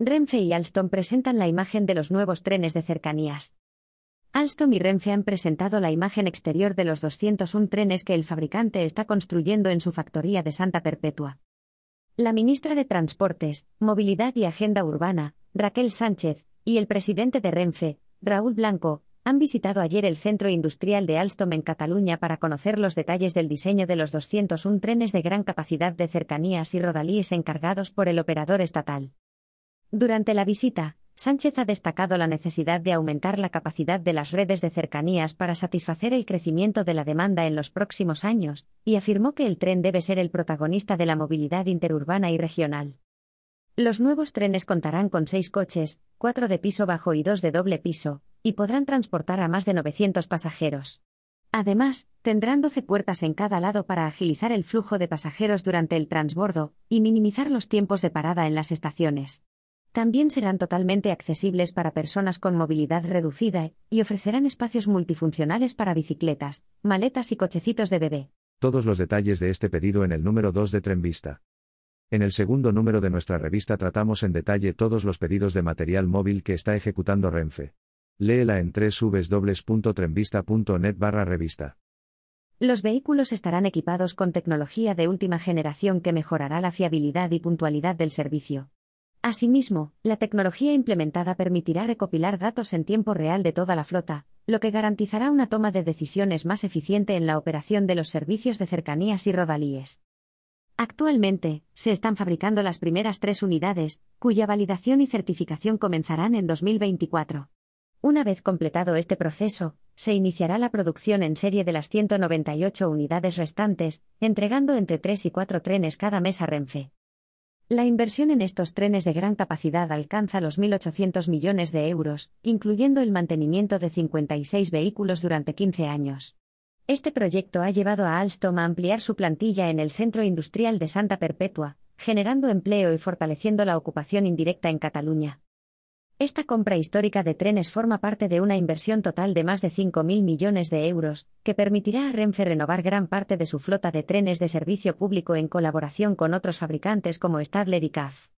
Renfe y Alstom presentan la imagen de los nuevos trenes de cercanías. Alstom y Renfe han presentado la imagen exterior de los 201 trenes que el fabricante está construyendo en su factoría de Santa Perpetua. La ministra de Transportes, Movilidad y Agenda Urbana, Raquel Sánchez, y el presidente de Renfe, Raúl Blanco, han visitado ayer el centro industrial de Alstom en Cataluña para conocer los detalles del diseño de los 201 trenes de gran capacidad de cercanías y rodalíes encargados por el operador estatal. Durante la visita, Sánchez ha destacado la necesidad de aumentar la capacidad de las redes de cercanías para satisfacer el crecimiento de la demanda en los próximos años, y afirmó que el tren debe ser el protagonista de la movilidad interurbana y regional. Los nuevos trenes contarán con seis coches, cuatro de piso bajo y dos de doble piso, y podrán transportar a más de 900 pasajeros. Además, tendrán 12 puertas en cada lado para agilizar el flujo de pasajeros durante el transbordo y minimizar los tiempos de parada en las estaciones. También serán totalmente accesibles para personas con movilidad reducida y ofrecerán espacios multifuncionales para bicicletas, maletas y cochecitos de bebé. Todos los detalles de este pedido en el número 2 de Trenvista. En el segundo número de nuestra revista tratamos en detalle todos los pedidos de material móvil que está ejecutando Renfe. Léela en www.trenvista.net barra revista. Los vehículos estarán equipados con tecnología de última generación que mejorará la fiabilidad y puntualidad del servicio. Asimismo, la tecnología implementada permitirá recopilar datos en tiempo real de toda la flota, lo que garantizará una toma de decisiones más eficiente en la operación de los servicios de cercanías y rodalíes. Actualmente, se están fabricando las primeras tres unidades, cuya validación y certificación comenzarán en 2024. Una vez completado este proceso, se iniciará la producción en serie de las 198 unidades restantes, entregando entre 3 y 4 trenes cada mes a Renfe. La inversión en estos trenes de gran capacidad alcanza los 1.800 millones de euros, incluyendo el mantenimiento de 56 vehículos durante 15 años. Este proyecto ha llevado a Alstom a ampliar su plantilla en el centro industrial de Santa Perpetua, generando empleo y fortaleciendo la ocupación indirecta en Cataluña. Esta compra histórica de trenes forma parte de una inversión total de más de 5.000 millones de euros, que permitirá a Renfe renovar gran parte de su flota de trenes de servicio público en colaboración con otros fabricantes como Stadler y CAF.